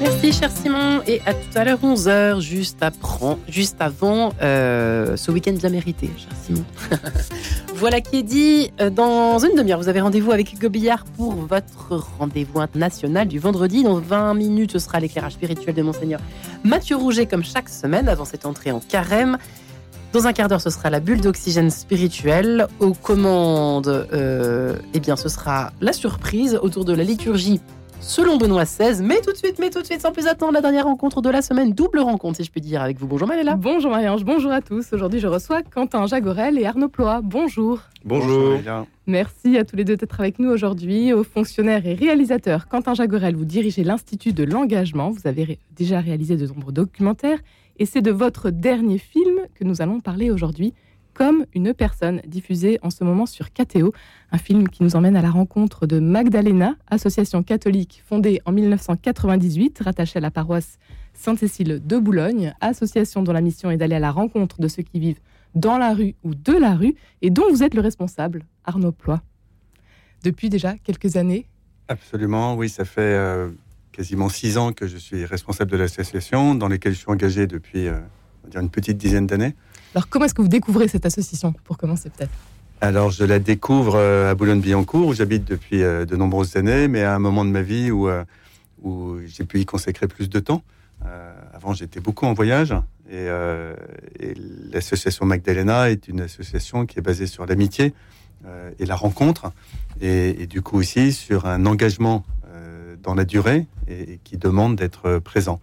Merci cher Simon et à tout à l'heure 11h juste, juste avant euh, ce week-end bien mérité cher Simon. voilà qui est dit. Euh, dans une demi-heure vous avez rendez-vous avec Hugo Billard pour votre rendez-vous national du vendredi. Dans 20 minutes ce sera l'éclairage spirituel de Monseigneur Mathieu Rouget comme chaque semaine avant cette entrée en carême. Dans un quart d'heure, ce sera la bulle d'oxygène spirituelle. Aux commandes, euh, eh bien, ce sera la surprise autour de la liturgie selon Benoît XVI. Mais tout de suite, mais tout de suite, sans plus attendre, la dernière rencontre de la semaine, double rencontre, si je peux dire, avec vous. Bonjour Maléla. Bonjour Marie-Ange, bonjour à tous. Aujourd'hui, je reçois Quentin Jagorel et Arnaud Ploy. Bonjour. Bonjour. Merci à tous les deux d'être avec nous aujourd'hui. Aux fonctionnaires et réalisateurs, Quentin Jagorel, vous dirigez l'Institut de l'engagement. Vous avez déjà réalisé de nombreux documentaires et c'est de votre dernier film que nous allons parler aujourd'hui comme une personne, diffusée en ce moment sur KTO, un film qui nous emmène à la rencontre de Magdalena, association catholique fondée en 1998, rattachée à la paroisse Sainte-Cécile de Boulogne, association dont la mission est d'aller à la rencontre de ceux qui vivent dans la rue ou de la rue, et dont vous êtes le responsable, Arnaud Ploy. Depuis déjà quelques années Absolument, oui, ça fait euh, quasiment six ans que je suis responsable de l'association, dans laquelle je suis engagé depuis euh, une petite dizaine d'années. Alors, comment est-ce que vous découvrez cette association, pour commencer peut-être? Alors, je la découvre euh, à Boulogne-Billancourt, où j'habite depuis euh, de nombreuses années, mais à un moment de ma vie où, euh, où j'ai pu y consacrer plus de temps. avant, j'étais beaucoup en voyage, et, l'association Magdalena est une association qui est basée sur l'amitié et la rencontre, et, du coup aussi sur un engagement dans la durée et, qui demande d'être présent.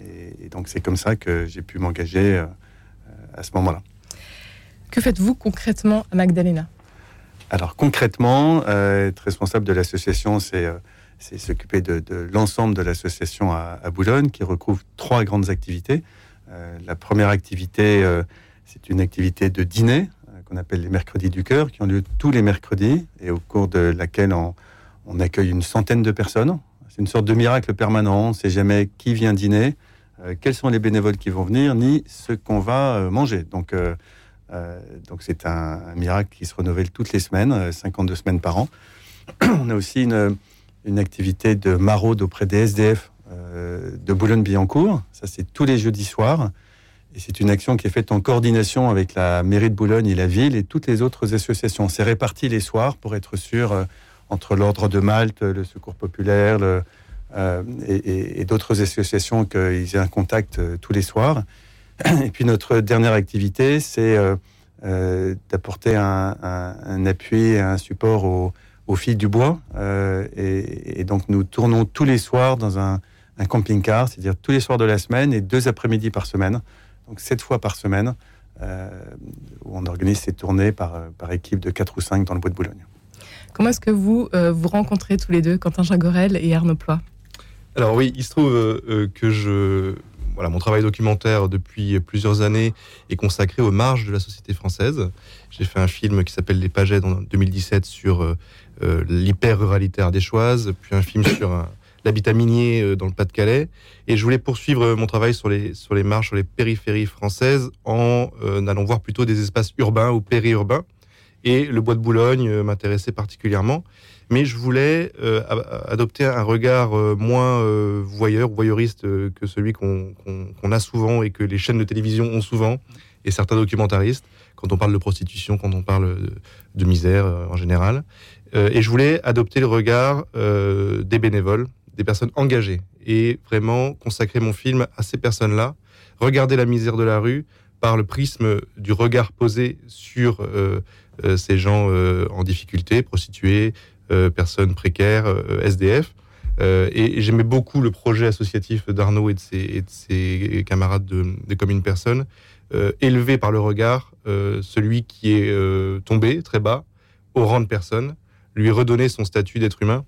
Et, et, donc, c'est comme ça que j'ai pu m'engager à ce moment-là. Que faites-vous concrètement à Magdalena? Alors concrètement, euh, être responsable de l'association, c'est euh, s'occuper de, l'ensemble de l'association à, Boulogne, qui recouvre trois grandes activités. Euh, la première activité, c'est une activité de dîner qu'on appelle les mercredis du cœur, qui ont lieu tous les mercredis et au cours de laquelle on, on accueille une centaine de personnes. C'est une sorte de miracle permanent. On ne sait jamais qui vient dîner, euh, quels sont les bénévoles qui vont venir, ni ce qu'on va euh, manger. Donc, euh, donc c'est un, miracle qui se renouvelle toutes les semaines, 52 semaines par an. On a aussi une, une activité de maraude auprès des SDF de Boulogne-Billancourt. Ça, c'est tous les jeudis soirs. Et c'est une action qui est faite en coordination avec la mairie de Boulogne et la ville et toutes les autres associations. C'est réparti les soirs pour être sûr, entre l'Ordre de Malte, le Secours populaire, le, euh, et, d'autres associations qu'ils aient un contact euh, tous les soirs. Et puis notre dernière activité, c'est euh, d'apporter un, appui et un support aux, filles du bois. Et, donc nous tournons tous les soirs dans un, camping-car, c'est-à-dire tous les soirs de la semaine et deux après-midi par semaine, donc sept fois par semaine, où on organise ces tournées par, équipe de quatre ou cinq dans le bois de Boulogne. Comment est-ce que vous vous rencontrez tous les deux, Quentin Jagorel et Arnaud alors oui, il se trouve euh, euh, que je, voilà, mon travail documentaire depuis plusieurs années est consacré aux marges de la société française. J'ai fait un film qui s'appelle Les Pagets en 2017 sur euh, l'hyper-ruralité ardéchoise, puis un film sur l'habitat minier dans le Pas-de-Calais. Et je voulais poursuivre mon travail sur les, sur les marges, sur les périphéries françaises, en allant voir plutôt des espaces urbains ou périurbains. Et le bois de Boulogne m'intéressait particulièrement mais je voulais euh, adopter un regard euh, moins euh, voyeur, voyeuriste que celui qu'on a souvent et que les chaînes de télévision ont souvent, et certains documentaristes, quand on parle de prostitution, quand on parle de, misère en général. et je voulais adopter le regard des bénévoles, des personnes engagées, et vraiment consacrer mon film à ces personnes-là, regarder la misère de la rue par le prisme du regard posé sur ces gens en difficulté, prostituées, personnes précaires, euh, SDF. Euh, et, j'aimais beaucoup le projet associatif d'Arnaud et, de ses, camarades de, de Comme une personne, élevé par le regard celui qui est tombé très bas, au rang de personne, lui redonner son statut d'être humain,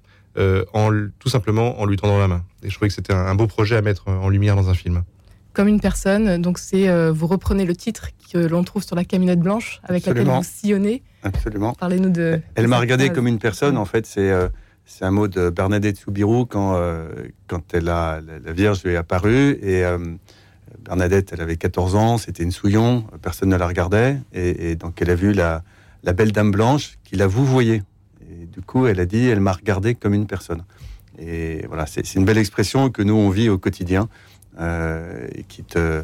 en, tout simplement en lui tendant la main. Et je trouvais que c'était un beau projet à mettre en lumière dans un film comme une personne. Donc c'est euh, vous reprenez le titre que l'on trouve sur la camionnette blanche avec laquelle vous sillonnez. Absolument. Parlez-nous de. Elle m'a regardé comme une personne. En fait, c'est euh, c'est un mot de Bernadette Soubirou quand euh, quand elle a la, Vierge lui est apparue et Bernadette, elle avait 14 ans, c'était une souillon, personne ne la regardait et, donc elle a vu la la belle dame blanche qui l'a vous voyez. Et du coup, elle a dit, elle m'a regardé comme une personne. Et voilà, c'est une belle expression que nous, on vit au quotidien et qui te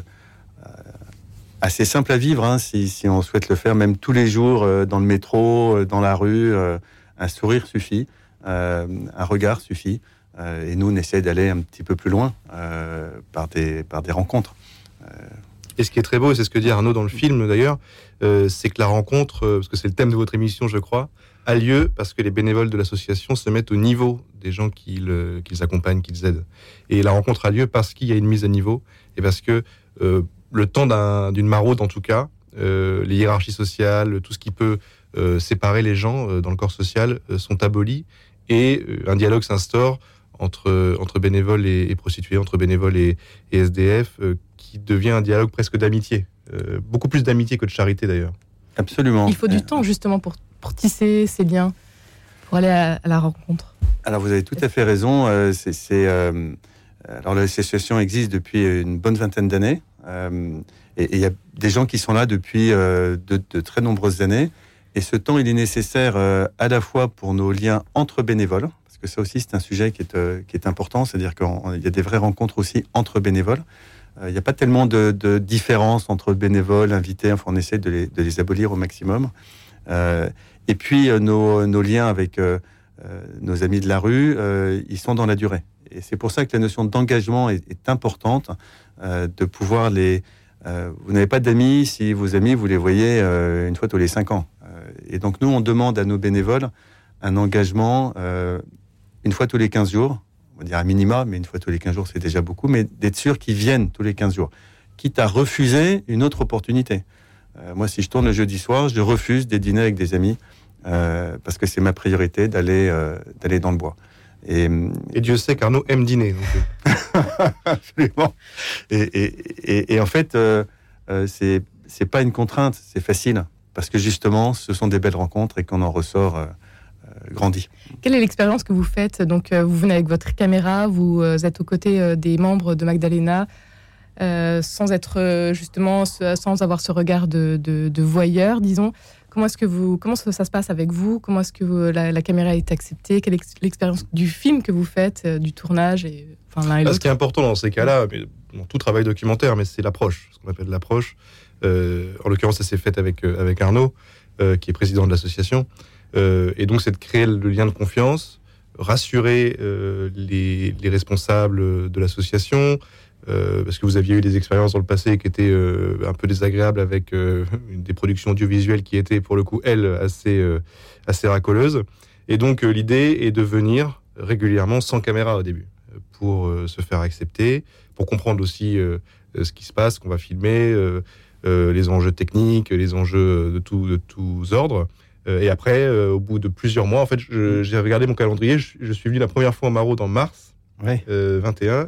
assez simple à vivre hein, si, on souhaite le faire, même tous les jours dans le métro, dans la rue. un sourire suffit, un regard suffit. et nous, on essaie d'aller un petit peu plus loin par, des, rencontres. Et ce qui est très beau, c'est ce que dit Arnaud dans le film d'ailleurs, euh, c'est que la rencontre, euh, parce que c'est le thème de votre émission, je crois, a lieu parce que les bénévoles de l'association se mettent au niveau des gens qu'ils accompagnent, qu'ils aident. Et la rencontre a lieu parce qu'il y a une mise à niveau et parce que euh, le temps d'une maraude, en tout cas, les hiérarchies sociales, tout ce qui peut séparer les gens dans le corps social sont abolis et un dialogue s'instaure entre, entre bénévoles et, prostituées, entre bénévoles et, et SDF, qui devient un dialogue presque d'amitié. Euh, beaucoup plus d'amitié que de charité d'ailleurs. Absolument. Il faut du temps justement pour, pour tisser ces liens, pour aller à, la rencontre. Alors vous avez tout à fait raison. Euh, c'est, euh, alors l'association existe depuis une bonne vingtaine d'années. Et il y a des gens qui sont là depuis de, de, très nombreuses années. Et ce temps, il est nécessaire à la fois pour nos liens entre bénévoles, parce que ça aussi c'est un sujet qui est, important, c'est-à-dire qu'il y a des vraies rencontres aussi entre bénévoles. Il n'y a pas tellement de, de différence entre bénévoles, invités. Enfin, on essaie de les, abolir au maximum. Euh, et puis, euh, nos, liens avec euh, euh, nos amis de la rue, euh, ils sont dans la durée. Et c'est pour ça que la notion d'engagement est, importante, euh, de pouvoir les... vous n'avez pas d'amis si vos amis, vous les voyez une fois tous les cinq ans. et donc, nous, on demande à nos bénévoles un engagement une fois tous les 15 jours, on va dire un minima, mais une fois tous les 15 jours, c'est déjà beaucoup, mais d'être sûr qu'ils viennent tous les 15 jours, quitte à refuser une autre opportunité. Euh, moi, si je tourne le jeudi soir, je refuse des dîners avec des amis, euh, parce que c'est ma priorité d'aller euh, d'aller dans le bois. Et, et, Dieu sait qu'Arnaud aime dîner. Absolument. Et, et, et, en fait, euh, euh, c'est pas une contrainte, c'est facile, parce que justement, ce sont des belles rencontres et qu'on en ressort euh, grandi. Quelle est l'expérience que vous faites? Donc, euh, vous venez avec votre caméra, vous euh, êtes aux côtés des membres de Magdalena, sans être justement, sans avoir ce regard de, de, voyeur, disons. Comment est-ce que vous, comment ça, se passe avec vous? Comment est-ce que la, caméra est acceptée? Quelle est l'expérience du film que vous faites, du tournage et, enfin, Ce qui est important dans ces cas-là, dans tout travail documentaire, mais c'est l'approche, ce qu'on appelle l'approche. en l'occurrence, ça s'est fait avec, avec Arnaud, qui est président de l'association. Euh, et donc, c'est de créer le lien de confiance, rassurer euh, les, les, responsables de l'association, euh, parce que vous aviez eu des expériences dans le passé qui étaient un peu désagréables avec des productions audiovisuelles qui étaient, pour le coup, elles, assez, assez racoleuses. Et donc, l'idée est de venir régulièrement sans caméra au début, pour se faire accepter, pour comprendre aussi ce qui se passe, qu'on va filmer, les enjeux techniques, les enjeux de, tout, de tous ordres. Euh, et après, euh, au bout de plusieurs mois, en fait, j'ai regardé mon calendrier. Je, suis venu la première fois en Maraude en mars 21 euh,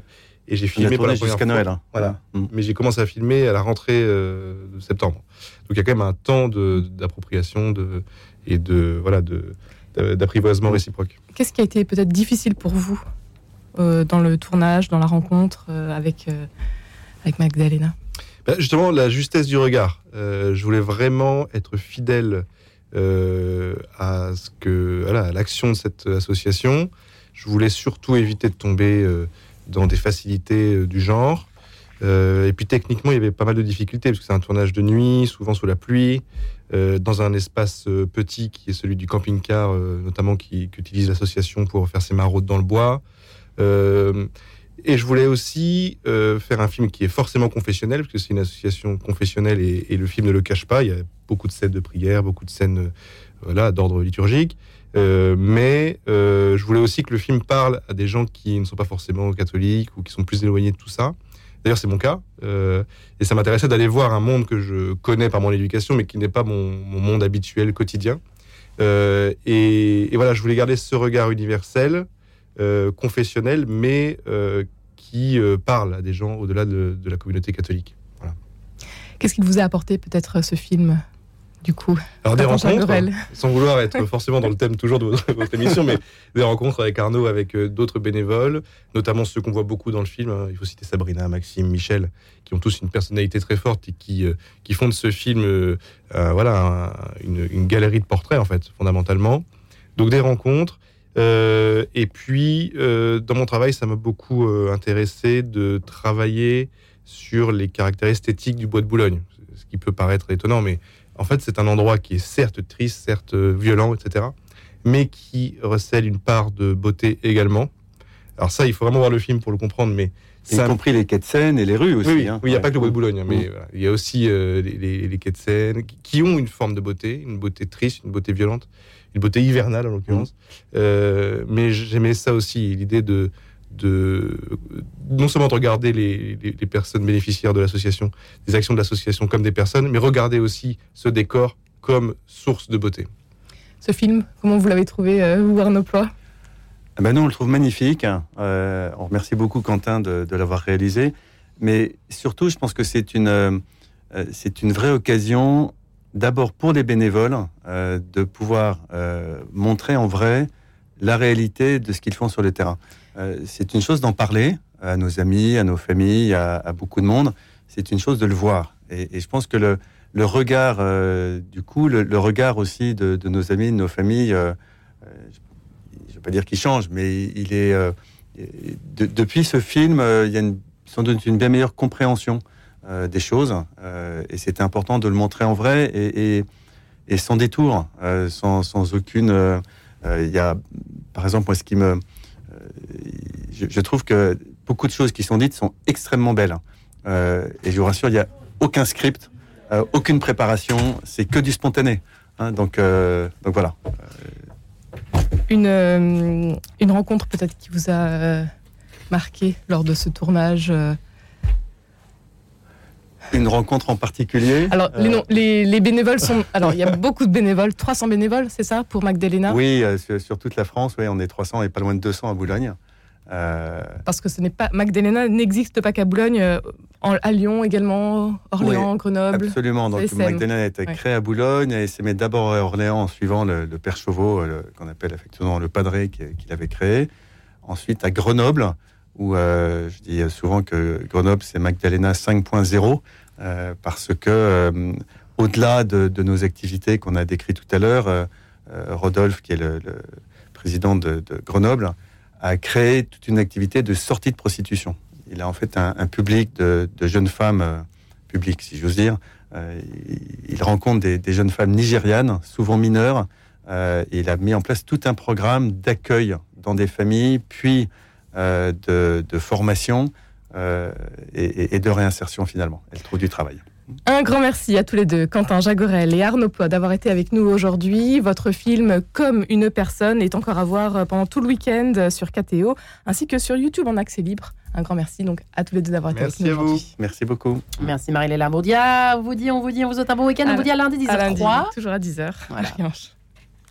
et j'ai filmé pour la jusqu'à Noël. Hein. Voilà. Mm. Mais j'ai commencé à filmer à la rentrée de septembre. Donc il y a quand même un temps d'appropriation de, et de voilà de d'apprivoisement réciproque. Qu'est-ce qui a été peut-être difficile pour vous dans le tournage, dans la rencontre avec avec Magdalena? Ben, Justement, la justesse du regard. je voulais vraiment être fidèle euh, à ce que voilà, l'action de cette association. Je voulais surtout éviter de tomber euh, dans des facilités euh, du genre. et puis techniquement, il y avait pas mal de difficultés parce que c'est un tournage de nuit, souvent sous la pluie, dans un espace petit qui est celui du camping-car, notamment qui, utilise l'association pour faire ses maraudes dans le bois. Et je voulais aussi euh, faire un film qui est forcément confessionnel, parce que c'est une association confessionnelle et, et, le film ne le cache pas. Il y a beaucoup de scènes de prière, beaucoup de scènes euh, voilà, d'ordre liturgique. Euh, mais euh, je voulais aussi que le film parle à des gens qui ne sont pas forcément catholiques ou qui sont plus éloignés de tout ça. D'ailleurs, c'est mon cas. Euh, et ça m'intéressait d'aller voir un monde que je connais par mon éducation, mais qui n'est pas mon, mon, monde habituel quotidien. Euh, et, voilà, je voulais garder ce regard universel euh, confessionnel, mais euh, qui euh, parle à des gens au-delà de, la communauté catholique. Qu'est-ce qu'il vous a apporté peut-être ce film? Du coup Alors des rencontres, sans vouloir être forcément dans le thème toujours de votre, émission, mais des rencontres avec Arnaud, avec d'autres bénévoles, notamment ceux qu'on voit beaucoup dans le film. Hein. Il faut citer Sabrina, Maxime, Michel, qui ont tous une personnalité très forte et qui, qui font de ce film voilà, une, une, galerie de portraits, en fait, fondamentalement. Donc des rencontres, Euh, et puis, euh, dans mon travail, ça m'a beaucoup euh, intéressé de travailler sur les caractères esthétiques du bois de Boulogne. Ce qui peut paraître étonnant, mais en fait, c'est un endroit qui est certes triste, certes violent, etc., mais qui recèle une part de beauté également. Alors ça, il faut vraiment voir le film pour le comprendre, mais y compris les quais de Seine et les rues aussi. Oui, hein. oui il n'y a Ouais. pas que le bois de Boulogne, mais Mm. voilà, il y a aussi euh, les, les- les quais de Seine qui- ont une forme de beauté, une beauté triste, une beauté violente, une beauté hivernale en l'occurrence. Euh, mais j'aimais ça aussi, l'idée de, de non seulement de regarder les, les- les personnes bénéficiaires de l'association, des actions de l'association comme des personnes, mais regarder aussi ce décor comme source de beauté. Ce film, comment vous l'avez trouvé, euh, vous, Arnaud Ploy? Ah ben nous, on le trouve magnifique. Euh, on remercie beaucoup Quentin de, de l'avoir réalisé. Mais surtout, je pense que c'est une, euh, c'est une vraie occasion, d'abord pour les bénévoles, euh, de pouvoir euh, montrer en vrai la réalité de ce qu'ils font sur le terrain. Euh, c'est une chose d'en parler à nos amis, à nos familles, à, beaucoup de monde. C'est une chose de le voir. Et, je pense que le, regard, euh, du coup, le, regard aussi de, nos amis, de nos familles, euh, je ne vais pas dire qu'il change, mais il est de- depuis ce film, il y a une- sans doute une bien meilleure compréhension des choses, et c'était important de le montrer en vrai et, sans détour, sans, sans aucune. Il y a, par exemple, moi, ce qui me, je, je trouve que beaucoup de choses qui sont dites sont extrêmement belles, Euh, et je vous rassure, il n'y a aucun script, euh, aucune préparation, c'est que du spontané. hein, donc, euh, donc voilà. une, euh, une rencontre peut-être qui vous a euh, marqué lors de ce tournage euh. Une rencontre en particulier. Alors, les, Euh, les, les bénévoles sont. Alors, il y a beaucoup de bénévoles, 300 bénévoles, c'est ça, pour Magdalena? Oui, euh, sur, sur toute la France, oui, on est 300 et pas loin de 200 à Boulogne. Euh, Parce que ce n'est pas. Magdalena n'existe pas qu'à Boulogne, en- à Lyon également, Orléans, Grenoble. absolument. Donc, SM. Magdalena a été Ouais. créé à Boulogne et s'est mis d'abord à Orléans en suivant le, le père Chauveau, qu'on appelle affectueusement le padré qui- qu'il avait créé. Ensuite à Grenoble, où euh, je dis souvent que Grenoble, c'est Magdalena 5.0, euh, parce que euh, au-delà de, nos activités qu'on a décrites tout à l'heure, Rodolphe, qui est le, président de, Grenoble, a créé toute une activité de sortie de prostitution. Il a en fait un, public de, jeunes femmes, public si j'ose dire. Il, rencontre des, jeunes femmes nigérianes, souvent mineures, il a mis en place tout un programme d'accueil dans des familles, puis euh, de, de formation euh, et, de réinsertion finalement. Elle trouve du travail. Un grand merci à tous les deux, Quentin Jagorel et Arnaud Ploy, d'avoir été avec nous aujourd'hui. Votre film Comme une personne est encore à voir pendant tout le week-end sur KTO, ainsi que sur YouTube en accès libre. Un grand merci donc à tous les deux d'avoir été Merci avec nous à vous. aujourd'hui. Merci beaucoup. Merci Marie-Léla Bourdia. On vous dit, on vous dit, on vous souhaite un bon week-end. On vous dit à lundi À lundi, 10h03. toujours à 10h. Voilà.